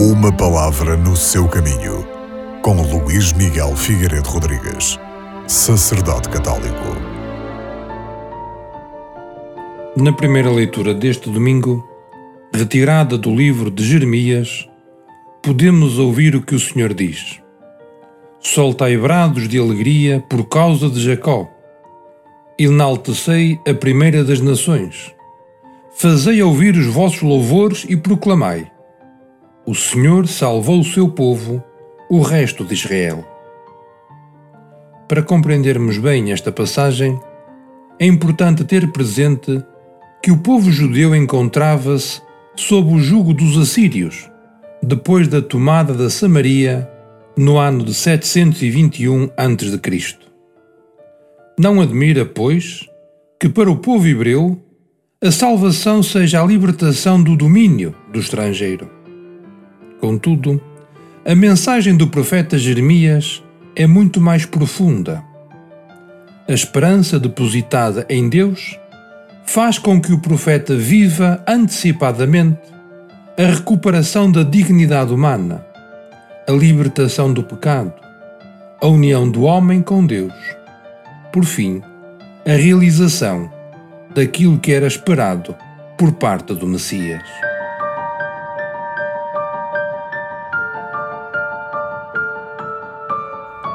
Uma palavra no seu caminho, com Luís Miguel Figueiredo Rodrigues, sacerdote católico. Na primeira leitura deste domingo, retirada do livro de Jeremias, podemos ouvir o que o Senhor diz: Soltai brados de alegria por causa de Jacó. Enaltecei a primeira das nações. Fazei ouvir os vossos louvores e proclamai o Senhor salvou o seu povo, o resto de Israel. Para compreendermos bem esta passagem, é importante ter presente que o povo judeu encontrava-se sob o jugo dos assírios, depois da tomada da Samaria no ano de 721 a.C. Não admira, pois, que para o povo hebreu a salvação seja a libertação do domínio do estrangeiro. Contudo, a mensagem do profeta Jeremias é muito mais profunda. A esperança depositada em Deus faz com que o profeta viva antecipadamente a recuperação da dignidade humana, a libertação do pecado, a união do homem com Deus, por fim, a realização daquilo que era esperado por parte do Messias.